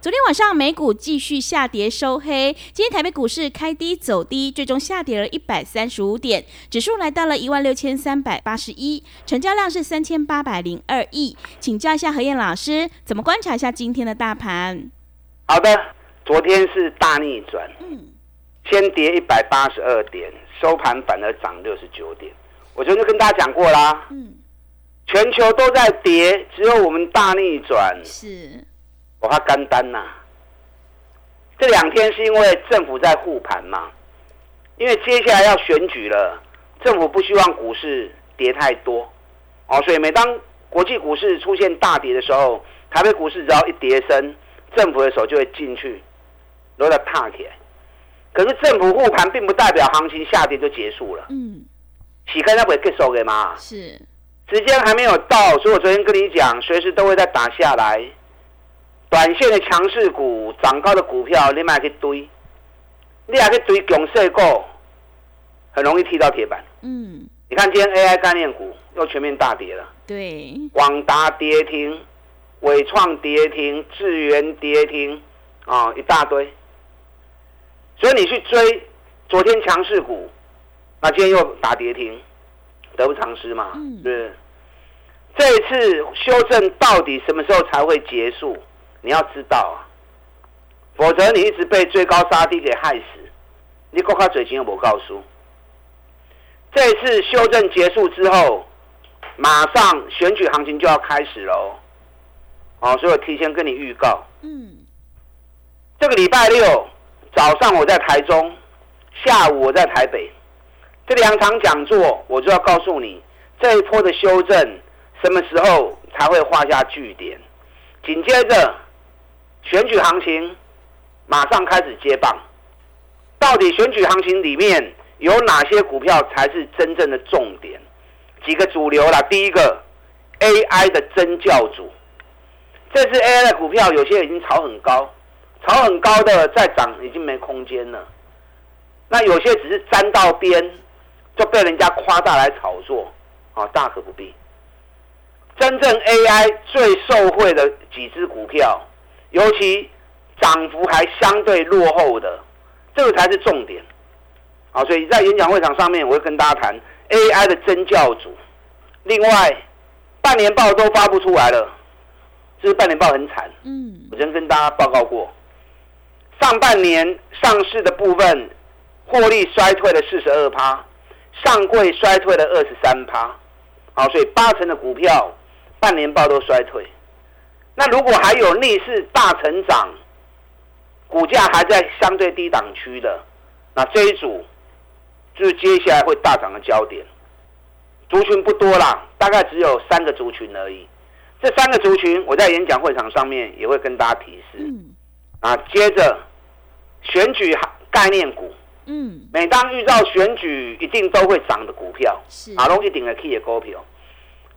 昨天晚上美股继续下跌收黑，今天台北股市开低走低，最终下跌了一百三十五点，指数来到了一万六千三百八十一，成交量是三千八百零二亿。请教一下何燕老师，怎么观察一下今天的大盘？好的，昨天是大逆转，嗯，先跌一百八十二点，收盘反而涨六十九点。我昨天跟大家讲过啦，嗯，全球都在跌，只有我们大逆转，是。我怕干单呐，这两天是因为政府在护盘嘛，因为接下来要选举了，政府不希望股市跌太多，哦，所以每当国际股市出现大跌的时候，台北股市只要一跌升，政府的手就会进去，都在踏起来。可是政府护盘并不代表行情下跌就结束了，嗯，起开那不会结束的吗？是，时间还没有到，所以我昨天跟你讲，随时都会再打下来。短线的强势股、涨高的股票，你买去堆，你还去堆强势股，很容易踢到铁板。嗯，你看今天 AI 概念股又全面大跌了。对，广达跌停，伟创跌停，智源跌停，啊，一大堆。所以你去追昨天强势股，那今天又打跌停，得不偿失嘛？嗯，是。这一次修正到底什么时候才会结束？你要知道啊，否则你一直被最高杀低给害死。你国家嘴型有没告诉？这次修正结束之后，马上选举行情就要开始喽。哦，所以我提前跟你预告。嗯。这个礼拜六早上我在台中，下午我在台北，这两场讲座我就要告诉你，这一波的修正什么时候才会画下句点？紧接着。选举行情马上开始接棒，到底选举行情里面有哪些股票才是真正的重点？几个主流啦，第一个 AI 的真教主，这次 AI 的股票有些已经炒很高，炒很高的再涨已经没空间了。那有些只是沾到边就被人家夸大来炒作，啊，大可不必。真正 AI 最受惠的几只股票。尤其涨幅还相对落后的，这个才是重点。好，所以在演讲会场上面，我会跟大家谈 AI 的真教主。另外，半年报都发不出来了，这是半年报很惨。嗯，我曾跟大家报告过，上半年上市的部分获利衰退了四十二趴，上柜衰退了二十三趴。好，所以八成的股票半年报都衰退。那如果还有逆势大成长，股价还在相对低档区的，那这一组就是接下来会大涨的焦点。族群不多啦，大概只有三个族群而已。这三个族群，我在演讲会场上面也会跟大家提示。嗯。啊，接着选举概念股。嗯。每当遇到选举，一定都会涨的股票。是。啊，拢一定会起的股票。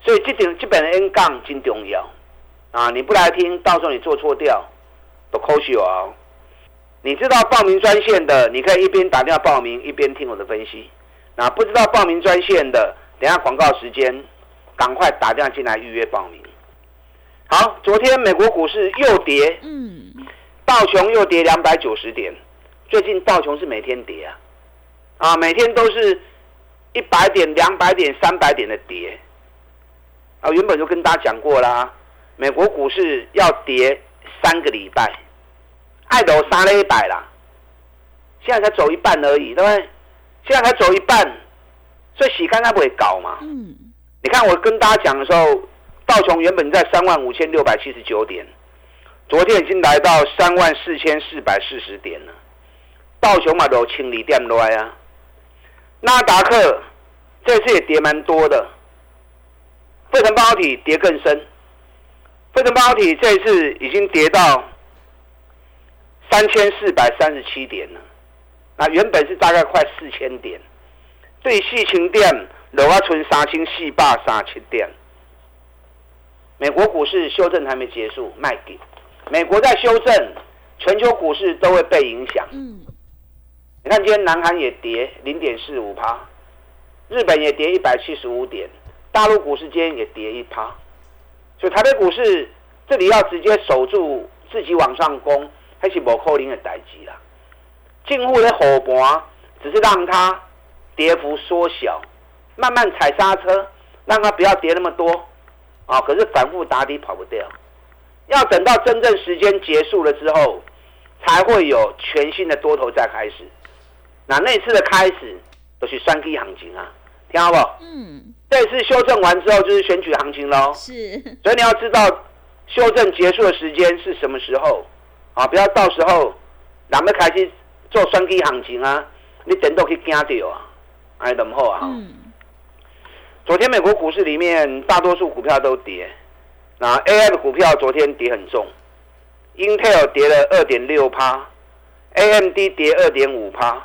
所以这点这本的 N 杠真重要。啊！你不来听，到时候你做错掉，都扣血哦。你知道报名专线的，你可以一边打电话报名，一边听我的分析。那不知道报名专线的，等下广告时间，赶快打电话进来预约报名。好，昨天美国股市又跌，嗯，道琼又跌两百九十点。最近道琼是每天跌啊，啊，每天都是一百点、两百点、三百点的跌。啊，原本就跟大家讲过啦。美国股市要跌三个礼拜，爱都杀了一百啦，现在才走一半而已，对不对？现在才走一半，所以洗干它不会搞嘛。嗯，你看我跟大家讲的时候，道琼原本在三万五千六百七十九点，昨天已经来到三万四千四百四十点了。道琼嘛都清理掉来啊，纳达克这次也跌蛮多的，费城半导体跌更深，费城半导体这一次已经跌到三千四百三十七点了，那原本是大概快四千点，对细情店楼啊存三千四百三七点。美国股市修正还没结束，卖给美国在修正，全球股市都会被影响。嗯，你看今天南韩也跌零点四五趴，日本也跌一百七十五点，大陆股市今天也跌一趴，所以台北股市这里要直接守住自己往上攻，还是无可能的代志啦。近乎的火盘只是让它跌幅缩小，慢慢踩刹车，让它不要跌那么多。啊！可是反复打底跑不掉，要等到真正时间结束了之后，才会有全新的多头再开始。那那次的开始都是三 K 行情啊，听好不？嗯。这次修正完之后就是选举行情喽。是。所以你要知道修正结束的时间是什么时候啊？不要到时候咱们开始做双击行情啊，你等到去惊掉啊，哎，怎么好啊？嗯。昨天美国股市里面大多数股票都跌，那 AI 的股票昨天跌很重，Intel 跌了二点六趴，AMD 跌二点五趴，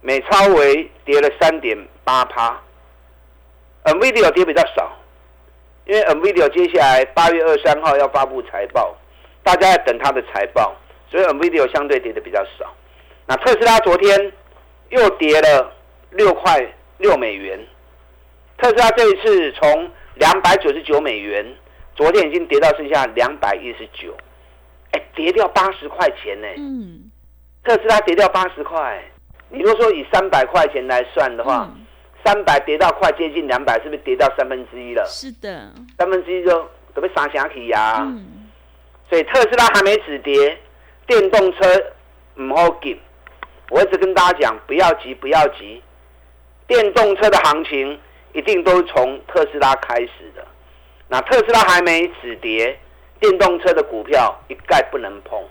美超维跌了三点八趴，NVIDIA 跌比较少，因为 NVIDIA 接下来八月二三号要发布财报，大家在等它的财报，所以 NVIDIA 相对跌的比较少。那特斯拉昨天又跌了六块六美元。特斯拉这一次从两百九十九美元，昨天已经跌到剩下两百一十九，哎，跌掉八十块钱呢。嗯，特斯拉跌掉八十块，你如果说以三百块钱来算的话，三百跌到快接近两百，是不是跌到三分之一了？是的，三分之一就都被杀下去呀。嗯，所以特斯拉还没止跌，电动车唔好急。我一直跟大家讲，不要急，不要急，电动车的行情。一定都是从特斯拉开始的。那特斯拉还没止跌，电动车的股票一概不能碰。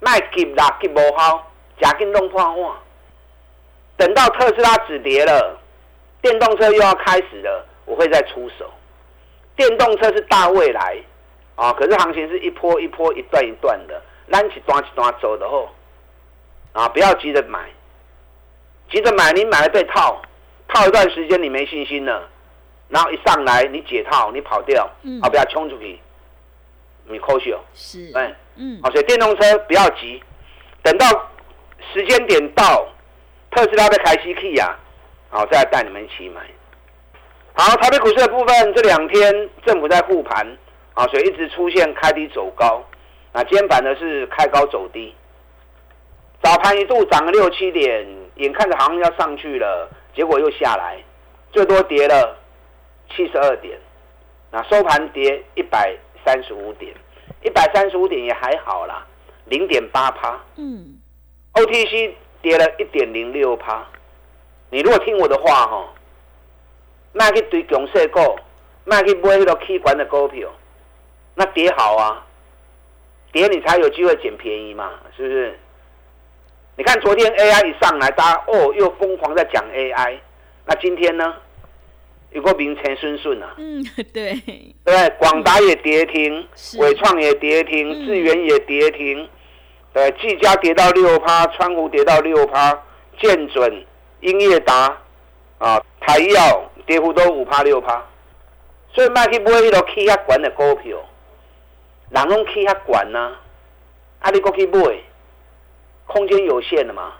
卖急啦，急无好，假电动破碗。等到特斯拉止跌了，电动车又要开始了，我会再出手。电动车是大未来啊，可是行情是一波一波、一段一段的，拉起段起段走的后啊，不要急着买，急着买你买了被套。套一段时间你没信心了，然后一上来你解套你跑掉，啊不要冲出去，你扣血是，哎，嗯，好，所以电动车不要急，等到时间点到，特斯拉的开西 K 呀，好再带你们一起买。好，台北股市的部分这两天政府在护盘，啊，所以一直出现开低走高，那今天板呢是开高走低，早盘一度涨了六七点，眼看着好像要上去了。结果又下来，最多跌了七十二点，那收盘跌一百三十五点，一百三十五点也还好啦，零点八趴。嗯，OTC 跌了一点零六趴。你如果听我的话哈，卖去堆强势股，卖去买那个 K 管的股票，那跌好啊，跌你才有机会捡便宜嘛，是不是？你看昨天 AI 一上来，大家哦又疯狂在讲 AI，那今天呢？有个名前顺顺啊。嗯，对。对，广达也跌停，伟创也跌停，智源也跌停。对，技嘉跌到六趴，川湖跌到六趴，建准、英业达啊，台药跌幅都五趴六趴。所以卖去买迄个气压管的股票，人拢气压管呐，啊你过去买。空间有限的嘛，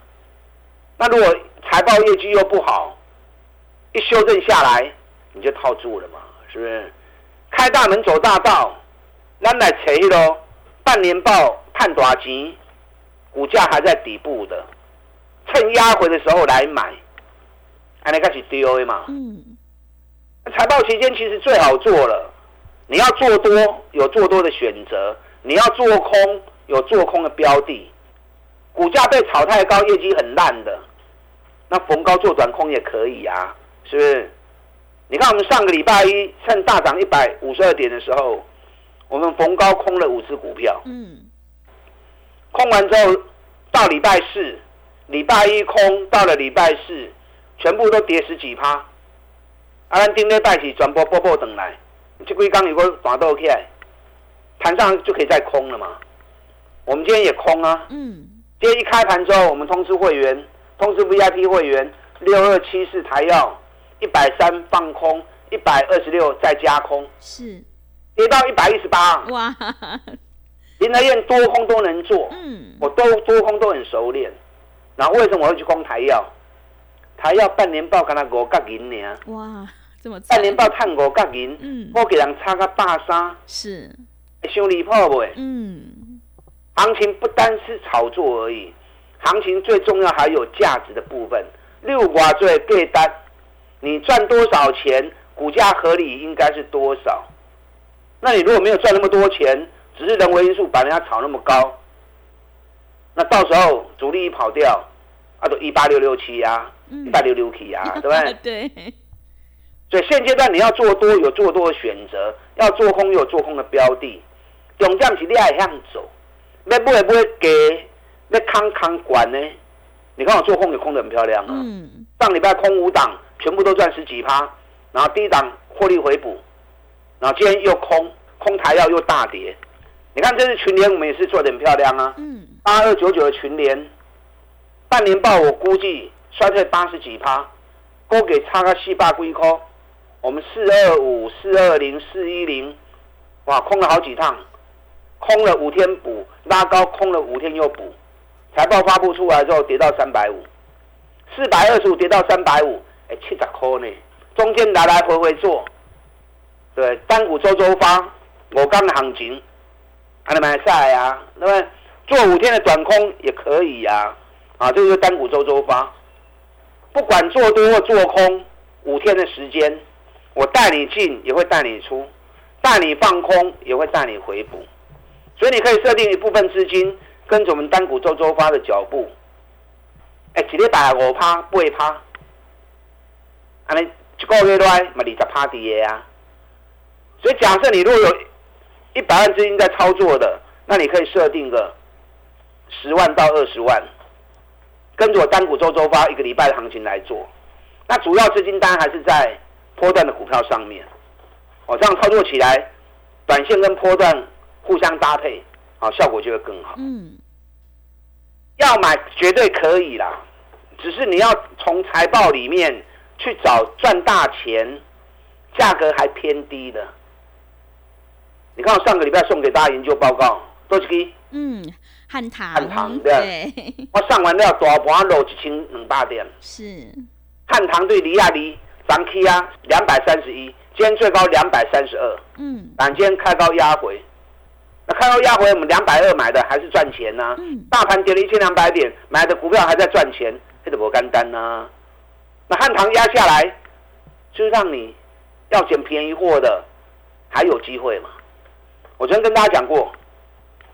那如果财报业绩又不好，一修正下来你就套住了嘛，是不是？开大门走大道，咱来扯咯，半年报看大钱，股价还在底部的，趁压回的时候来买，还能开始 D O A 嘛？嗯。财报期间其实最好做了，你要做多有做多的选择，你要做空有做空的标的。股价被炒太高，业绩很烂的，那逢高做短空也可以啊，是不是？你看我们上个礼拜一趁大涨一百五十二点的时候，我们逢高空了五只股票，嗯，空完之后到礼拜四，礼拜一空到了礼拜四，全部都跌十几趴。啊，咱顶礼拜是全部波波等来，这几刚如果打倒起来，盘上就可以再空了嘛。我们今天也空啊。嗯。今天一开盘之后，我们通知会员，通知 VIP 会员，六二七四台药一百三放空，一百二十六再加空。是。跌到一百一十八。哇。林德燕多空都能做。嗯。我都多空都很熟练。然后为什么我会去空台药？台药半年报跟他五角银呢？哇，这么半年报探五角银，嗯，我给人差个大三，是，伤离谱不？嗯，行情不单是炒作而已，行情最重要还有价值的部分。六瓜最对单，你赚多少钱，股价合理应该是多少？那你如果没有赚那么多钱，只是人为因素把人家炒那么高？那到时候主力一跑掉，啊，都一八六六七呀，一八六六七呀，对不对？对。所以现阶段你要做多有做多的选择，要做空有做空的标的，总这样子你还向走，那不会不会给那康康管呢？你看我做空也空的很漂亮啊。嗯。上礼拜空五档，全部都赚十几趴，然后低档获利回补，然后今天又空空台药又大跌。你看这次群联，我们也是做的很漂亮啊。嗯。八二九九的群联，半年报我估计衰退八十几趴，勾给差个四百几块。我们四二五、四二零、四一零，哇，空了好几趟，空了五天补，拉高空了五天又补。财报发布出来之后跌到三百五，四百二十五跌到三百五，哎，七十块呢，中间来来回回做，对，单股周周发，我刚行情。还能买赛呀？那么做五天的短空也可以呀。啊，这个单股周周发，不管做多或做空，五天的时间，我带你进也会带你出，带你放空也会带你回补。所以你可以设定一部分资金跟着我们单股周周发的脚步。哎，几日打五趴八趴，安尼一个月来嘛二十趴跌啊。所以假设你如果有。一百万资金在操作的，那你可以设定个十万到二十万，跟着我单股周周发一个礼拜的行情来做。那主要资金单还是在波段的股票上面，哦，这样操作起来，短线跟波段互相搭配，啊，效果就会更好。嗯，要买绝对可以啦，只是你要从财报里面去找赚大钱，价格还偏低的。你看我上个礼拜送给大家研究报告，都是给嗯汉唐。汉唐对，我上完了大盘落一千两百点，是。汉唐对李亚离涨 K 啊两百三十一，今天最高两百三十二，嗯，但今天开高压回，那开高压回我们两百二买的还是赚钱呢，嗯，大盘跌了一千两百点，买的股票还在赚钱，这怎么干单呢？那汉唐压下来，就让你要捡便宜货的还有机会嘛？我昨天跟大家讲过，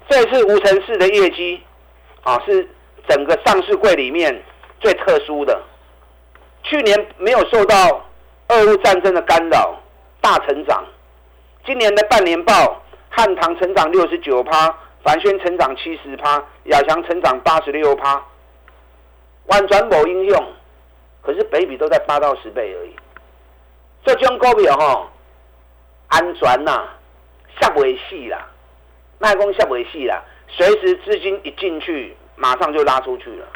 这次无尘室的业绩啊，是整个上市柜里面最特殊的。去年没有受到俄乌战争的干扰，大成长。今年的半年报，汉唐成长六十九趴，凡轩成长七十趴，亚翔成长八十六趴。万转某应用，可是北比都在八到十倍而已。这张股票哈，安全呐。下不为细啦，卖空下不为细啦，随时资金一进去，马上就拉出去了。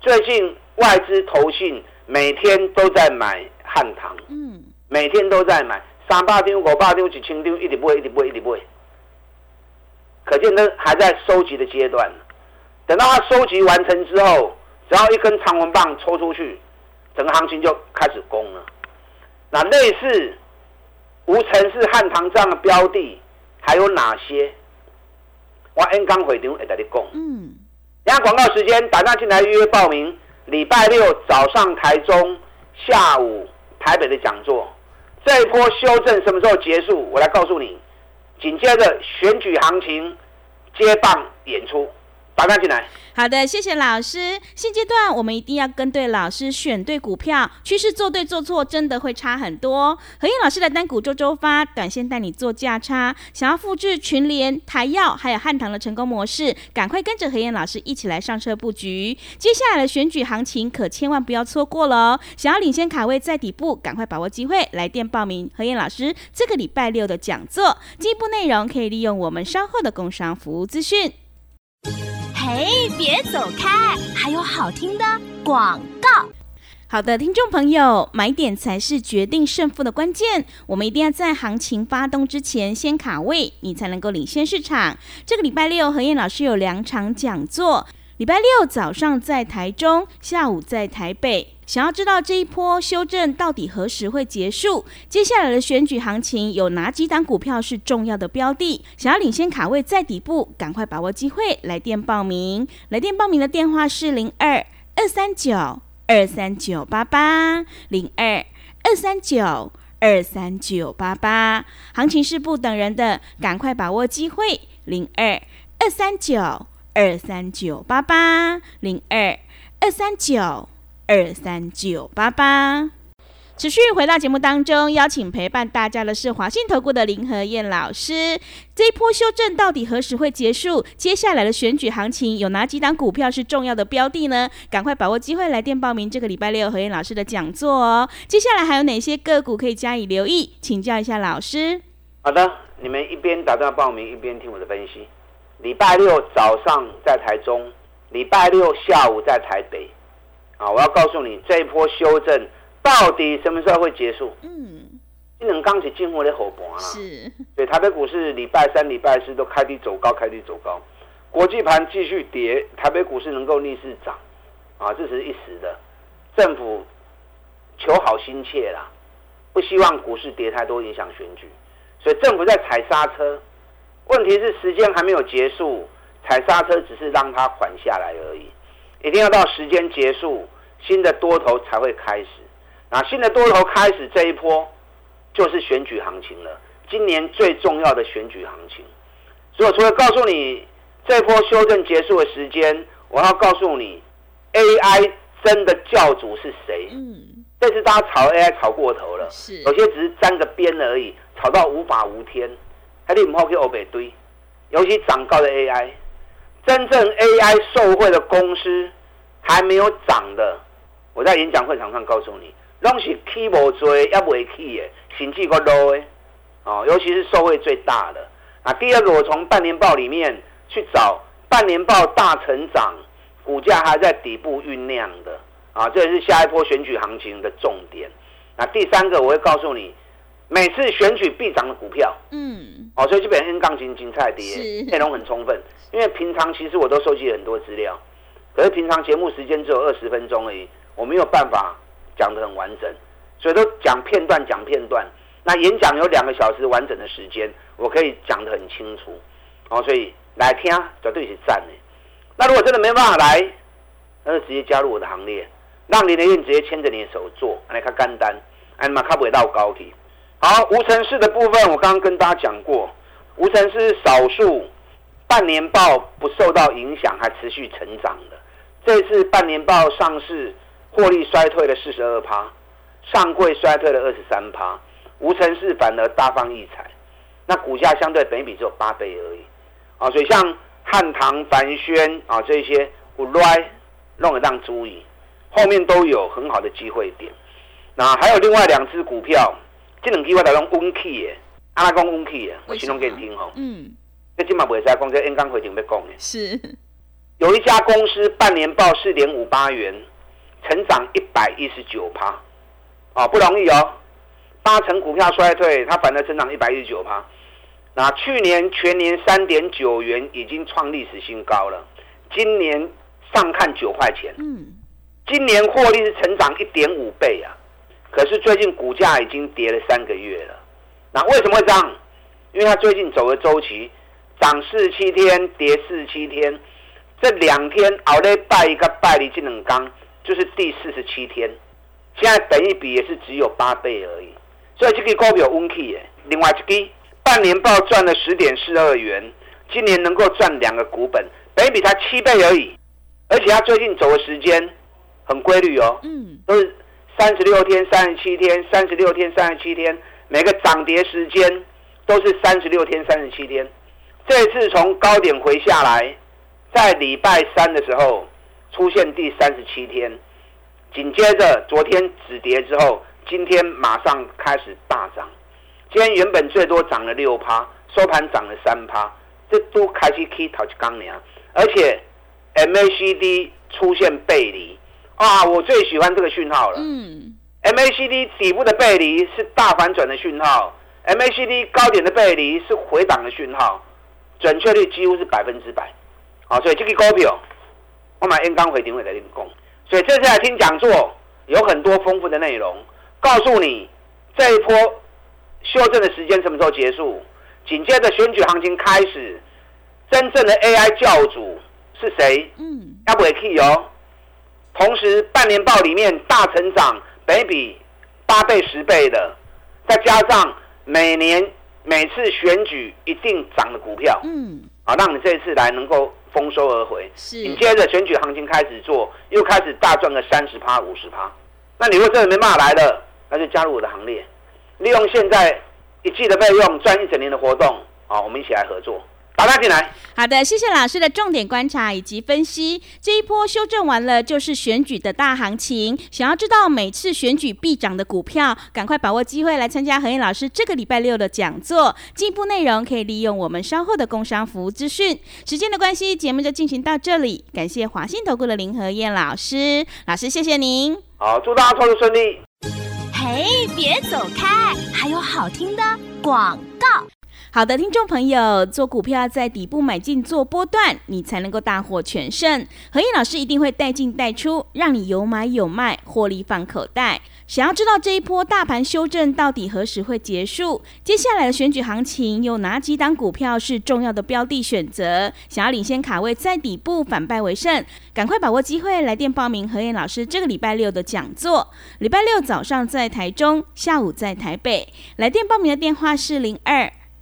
最近外资投信每天都在买汉唐，嗯，每天都在买三八丢、五八丢、几千丢，一直不会，一直不会，一直不会。可见呢，还在收集的阶段。等到它收集完成之后，只要一根长纹棒抽出去，整个行情就开始攻了。那类似无尘是汉唐这样的标的。还有哪些？我 N 刚会场会跟你讲。嗯。等下广告时间，打电进来预约报名。礼拜六早上台中，下午台北的讲座。这一波修正什么时候结束？我来告诉你。紧接着选举行情接棒演出，打单进来。好的，谢谢老师。现阶段我们一定要跟对老师，选对股票，趋势做对做错真的会差很多。何燕老师的单股周周发，短线带你做价差。想要复制群联、台药还有汉唐的成功模式，赶快跟着何燕老师一起来上车布局。接下来的选举行情可千万不要错过了哦！想要领先卡位在底部，赶快把握机会，来电报名何燕老师这个礼拜六的讲座。进一步内容可以利用我们稍后的工商服务资讯。哎，别走开！还有好听的广告。好的，听众朋友，买点才是决定胜负的关键。我们一定要在行情发动之前先卡位，你才能够领先市场。这个礼拜六，何燕老师有两场讲座。礼拜六早上在台中，下午在台北。想要知道这一波修正到底何时会结束？接下来的选举行情有哪几档股票是重要的标的？想要领先卡位在底部，赶快把握机会，来电报名。来电报名的电话是零二二三九二三九八八零二二三九二三九八八。行情是不等人的，赶快把握机会。零二二三九二三九八八零二二三九。二三九八八，持续回到节目当中，邀请陪伴大家的是华信投顾的林和燕老师。这一波修正到底何时会结束？接下来的选举行情有哪几档股票是重要的标的呢？赶快把握机会来电报名这个礼拜六何燕老师的讲座哦。接下来还有哪些个股可以加以留意？请教一下老师。好的，你们一边打电话报名，一边听我的分析。礼拜六早上在台中，礼拜六下午在台北。啊！我要告诉你，这一波修正到底什么时候会结束？嗯，一能刚起进货的火盘啊。是。对，台北股市礼拜三、礼拜四都开低走高，开低走高，国际盘继续跌，台北股市能够逆势涨，啊，这是一时的。政府求好心切啦，不希望股市跌太多，影响选举，所以政府在踩刹车。问题是时间还没有结束，踩刹车只是让它缓下来而已。一定要到时间结束，新的多头才会开始。那新的多头开始这一波，就是选举行情了。今年最重要的选举行情，所以除了告诉你这波修正结束的时间，我要告诉你，AI 真的教主是谁？嗯，这次大家炒 AI 炒过头了，是有些只是沾个边而已，炒到无法无天，还你唔好去欧北堆，尤其涨高的 AI。真正 AI 受惠的公司还没有涨的，我在演讲会场上告诉你，拢是起无追，也未起的，甚至个 low 的，哦，尤其是受惠最大的。啊，第二个，我从半年报里面去找半年报大成长，股价还在底部酝酿的，啊，这也是下一波选举行情的重点。那第三个，我会告诉你。每次选举必涨的股票，嗯，哦，所以基本上 N 杠金金菜跌，内容很充分。因为平常其实我都收集很多资料，可是平常节目时间只有二十分钟而已，我没有办法讲得很完整，所以都讲片段，讲片段。那演讲有两个小时完整的时间，我可以讲得很清楚，哦，所以来听绝对是赞的。那如果真的没办法来，那就直接加入我的行列，让林德燕直接牵着你的手做，来看干单，哎嘛，卡不会到高铁。好，无尘室的部分，我刚刚跟大家讲过，无尘室少数半年报不受到影响，还持续成长的。这次半年报上市，获利衰退了四十二趴，上柜衰退了二十三趴，无尘室反而大放异彩。那股价相对本比只有八倍而已，啊，所以像汉唐、凡轩啊这些，我来弄得当注意，后面都有很好的机会点。那还有另外两只股票。这两句话都用温气的，阿拉讲温气的，我形容给你听吼。嗯。这今嘛袂使讲，这 N 刚会定要讲的。是。有一家公司半年报四点五八元，成长一百一十九趴，哦，不容易哦。八成股票衰退，它反而成长一百一十九趴。那去年全年三点九元已经创历史新高了，今年上看九块钱。嗯。今年获利是成长一点五倍啊。可是最近股价已经跌了三个月了，那为什么会这样？因为它最近走的周期，涨四十七天，跌四十七天，这两天熬了拜一个拜离技能刚，就是第四十七天，现在等一比也是只有八倍而已，所以这个股票温 key 耶。另外一个半年报赚了十点四二元，今年能够赚两个股本，本比才七倍而已，而且它最近走的时间很规律哦，嗯，都是三十六天、三十七天、三十六天、三十七天，每个涨跌时间都是三十六天、三十七天。这次从高点回下来，在礼拜三的时候出现第三十七天，紧接着昨天止跌之后，今天马上开始大涨。今天原本最多涨了六趴，收盘涨了三趴，这都开始 K 头去刚年，而且 MACD 出现背离啊，我最喜欢这个讯号了。嗯，MACD 底部的背离是大反转的讯号，MACD 高点的背离是回档的讯号，准确率几乎是百分之百。好，所以这个股票我买 N 刚回定位来练功，所以这次来听讲座有很多丰富的内容，告诉你这一波修正的时间什么时候结束，紧接着选举行情开始，真正的 AI 教主是谁？嗯，要不 key 哦。同时，半年报里面大成长，北比八倍、十倍的，再加上每年每次选举一定涨的股票，嗯，啊，让你这一次来能够丰收而回。是紧接着选举行情开始做，又开始大赚个三十趴、五十趴。那你如果真的没办法来了，那就加入我的行列，利用现在一季的费用赚一整年的活动，啊，我们一起来合作，打他进来。好的，谢谢老师的重点观察以及分析。这一波修正完了，就是选举的大行情。想要知道每次选举必涨的股票，赶快把握机会来参加何燕老师这个礼拜六的讲座。进一步内容可以利用我们稍后的工商服务资讯。时间的关系，节目就进行到这里。感谢华信投顾的林和燕老师，老师谢谢您。好，祝大家操作顺利。嘿，别走开，还有好听的广告。好的，听众朋友，做股票要在底部买进做波段，你才能够大获全胜。何燕老师一定会带进带出，让你有买有卖，获利放口袋。想要知道这一波大盘修正到底何时会结束？接下来的选举行情有哪几档股票是重要的标的选择？想要领先卡位在底部反败为胜，赶快把握机会，来电报名何燕老师这个礼拜六的讲座。礼拜六早上在台中，下午在台北。来电报名的电话是零二。